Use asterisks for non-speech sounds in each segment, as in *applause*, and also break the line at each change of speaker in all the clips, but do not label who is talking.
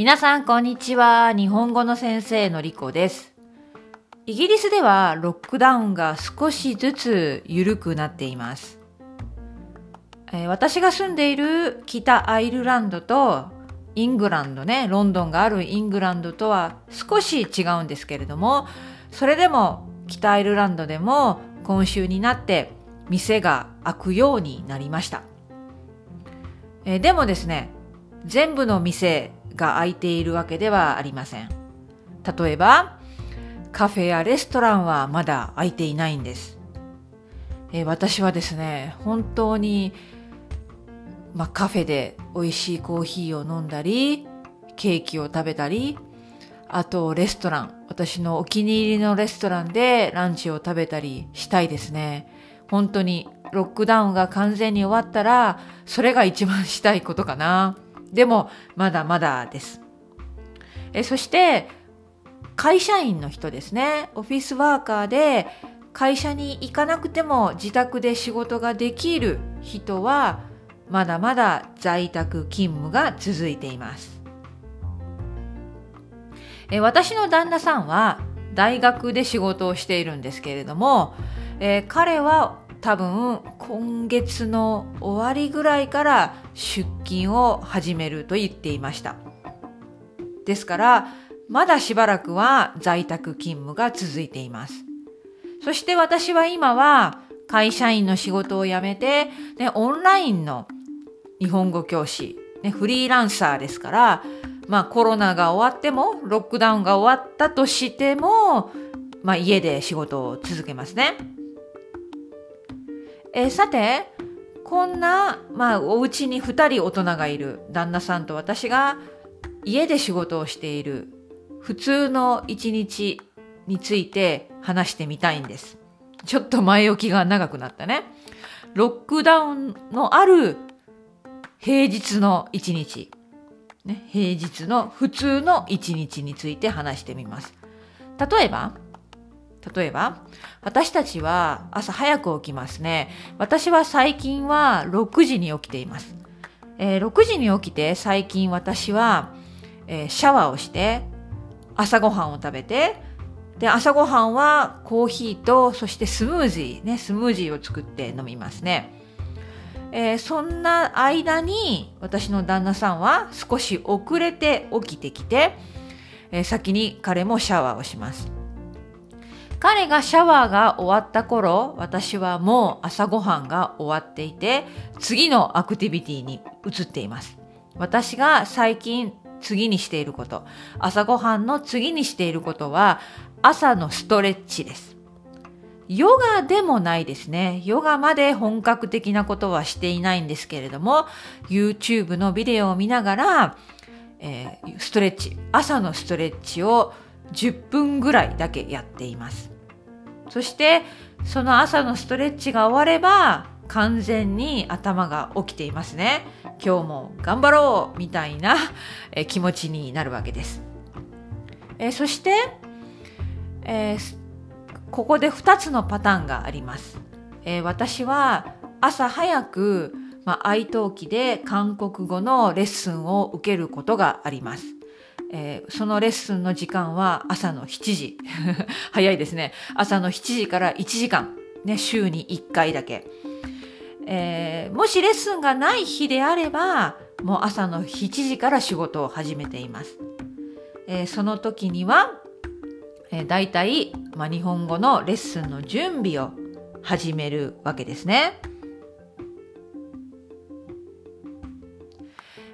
皆さん、こんにちは。日本語の先生のりこです。イギリスではロックダウンが少しずつ緩くなっています。えー私が住んでいる北アイルランドとイングランドね、ロンドンがあるイングランドとは少し違うんですけれども、それでも北アイルランドでも今週になって店が開くようになりました。えーでもですね、全部の店が開いているわけではありません。例えば、カフェやレストランはまだ開いていないんです。え私はですね、本当に、ま、カフェで美味しいコーヒーを飲んだり、ケーキを食べたり、あとレストラン、私のお気に入りのレストランでランチを食べたりしたいですね。本当にロックダウンが完全に終わったら、それが一番したいことかな。でも、まだまだです。えそして、会社員の人ですね。オフィスワーカーで会社に行かなくても自宅で仕事ができる人は、まだまだ在宅勤務が続いています。え私の旦那さんは大学で仕事をしているんですけれども、え彼は多分今月の終わりぐらいから出勤を始めると言っていました。ですから、まだしばらくは在宅勤務が続いています。そして私は今は会社員の仕事を辞めて、ね、オンラインの日本語教師、ね、フリーランサーですから、まあコロナが終わっても、ロックダウンが終わったとしても、まあ家で仕事を続けますね。えーさて、こんな、まあお家に2人大人がいる旦那さんと私が家で仕事をしている普通の一日について話してみたいんです。ちょっと前置きが長くなったね。ロックダウンのある平日の一日。ね、平日の普通の一日について話してみます。例えば、例えば、私たちは朝早く起きますね。私は最近は6時に起きています。えー6時に起きて最近私は、えーシャワーをして朝ごはんを食べてで朝ごはんはコーヒーとそしてスムージーねスムージーを作って飲みますね、えーそんな間に私の旦那さんは少し遅れて起きてきて、え先に彼もシャワーをします彼がシャワーが終わった頃私はもう朝ごはんが終わっていて次のアクティビティに移っています私が最近次にしていること朝ごはんの次にしていることは朝のストレッチですヨガでもないですね。ヨガまで本格的なことはしていないんですけれども、YouTube のビデオを見ながら、えーストレッチ、朝のストレッチを10分ぐらいだけやっています。そして、その朝のストレッチが終われば、完全に頭が起きていますね。今日も頑張ろうみたいな、え気持ちになるわけです。えそして、えーここで2つのパターンがあります。えー私は朝早く、まあ、愛登記で韓国語のレッスンを受けることがあります。えーそのレッスンの時間は朝の7時。*laughs* 早いですね。朝の7時から1時間。ね、週に1回だけ。えーもしレッスンがない日であれば、もう朝の7時から仕事を始めています。えーその時には、えー、大体、まあ、日本語のレッスンの準備を始めるわけですね。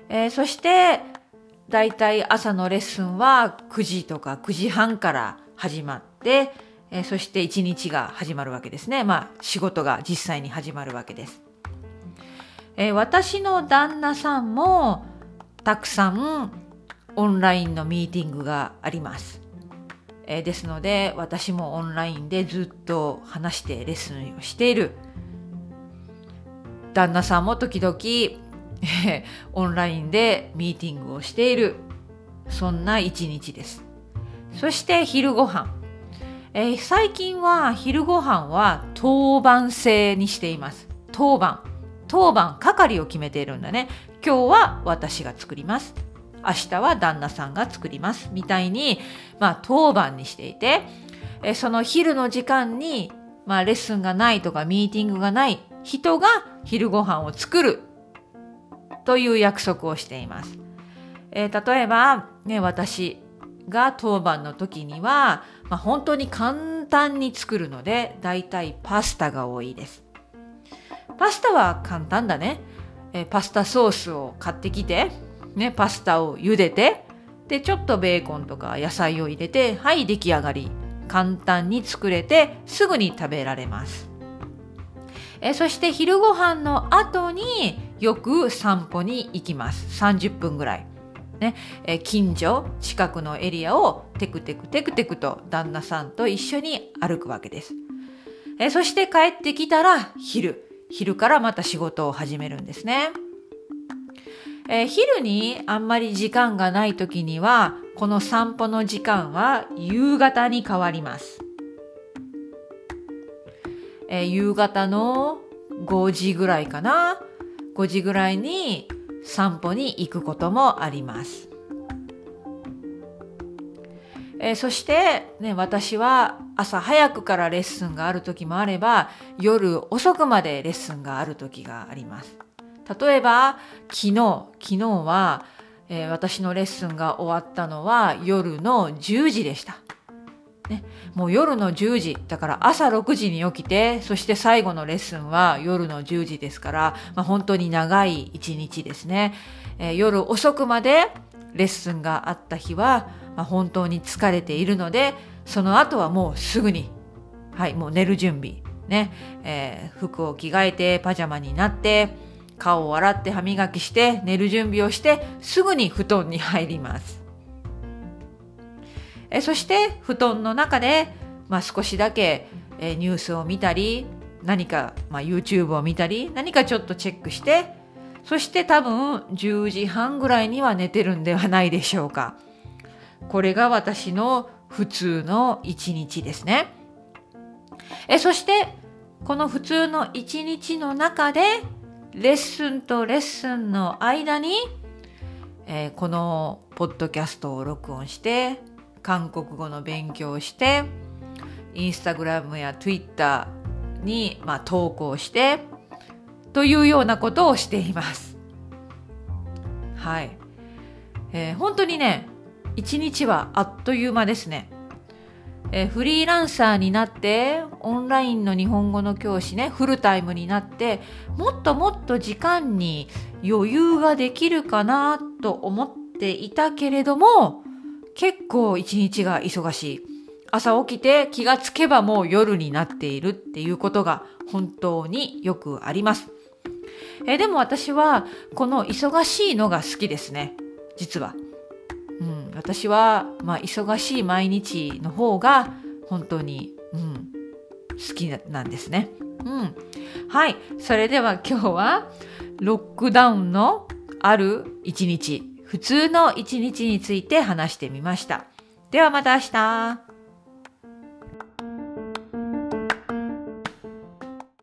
えーそして、大体朝のレッスンは9時とか9時半から始まって、えーそして一日が始まるわけですね。まあ仕事が実際に始まるわけです。えー私の旦那さんもたくさんオンラインのミーティングがあります。えーですので私もオンラインでずっと話してレッスンをしている旦那さんも時々、え *laughs* ーオンラインでミーティングをしている。そんな一日です。そして昼ご飯、えー最近は昼ご飯は当番制にしています。当番。当番係を決めているんだね。今日は私が作ります。明日は旦那さんが作ります。みたいに、まあ、当番にしていて、えその昼の時間に、まあ、レッスンがないとかミーティングがない人が昼ご飯を作る。という約束をしています。えー、例えば、ね、私が当番の時には、まあ、本当に簡単に作るので、だいたいパスタが多いです。パスタは簡単だね。えー、パスタソースを買ってきて、ね、パスタを茹でて、で、ちょっとベーコンとか野菜を入れて、はい、出来上がり。簡単に作れて、すぐに食べられます。えー、そして昼ご飯の後によく散歩に行きます。30分ぐらい。ね、え近所近くのエリアをテクテクテクテクと旦那さんと一緒に歩くわけです。えそして帰ってきたら昼。昼からまた仕事を始めるんですね。え昼にあんまり時間がない時には、この散歩の時間は夕方に変わります。え夕方の5時ぐらいかな。5時ぐらいに散歩に行くこともあります。えー、そして、ね、私は朝早くからレッスンがある時もあれば夜遅くまでレッスンがある時があります。例えば昨日昨日は、えー、私のレッスンが終わったのは夜の10時でした。ね、もう夜の10時だから朝6時に起きてそして最後のレッスンは夜の10時ですから、まあ、本当に長い一日ですね、えー、夜遅くまでレッスンがあった日は、まあ、本当に疲れているのでその後はもうすぐにはいもう寝る準備ね、えー、服を着替えてパジャマになって顔を洗って歯磨きして寝る準備をしてすぐに布団に入ります。えそして布団の中で、まあ、少しだけ、えニュースを見たり何か、まあ、YouTube を見たり何かちょっとチェックしてそして多分10時半ぐらいには寝てるんではないでしょうか。これが私の普通の一日ですね。えそしてこの普通の一日の中でレッスンとレッスンの間に、えー、このポッドキャストを録音して韓国語の勉強をしてインスタグラムやツイッターに、まあ、投稿してというようなことをしています。はい。えー、本当にね、一日はあっという間ですね。えー、フリーランサーになってオンラインの日本語の教師ねフルタイムになってもっともっと時間に余裕ができるかなと思っていたけれども結構一日が忙しい。朝起きて気がつけばもう夜になっているっていうことが本当によくあります。えでも私はこの忙しいのが好きですね。実は。うん、私は、まあ、忙しい毎日の方が本当に、うん、好きなんですね。うん。はい。それでは今日はロックダウンのある一日普通の一日について話してみました。ではまた明日。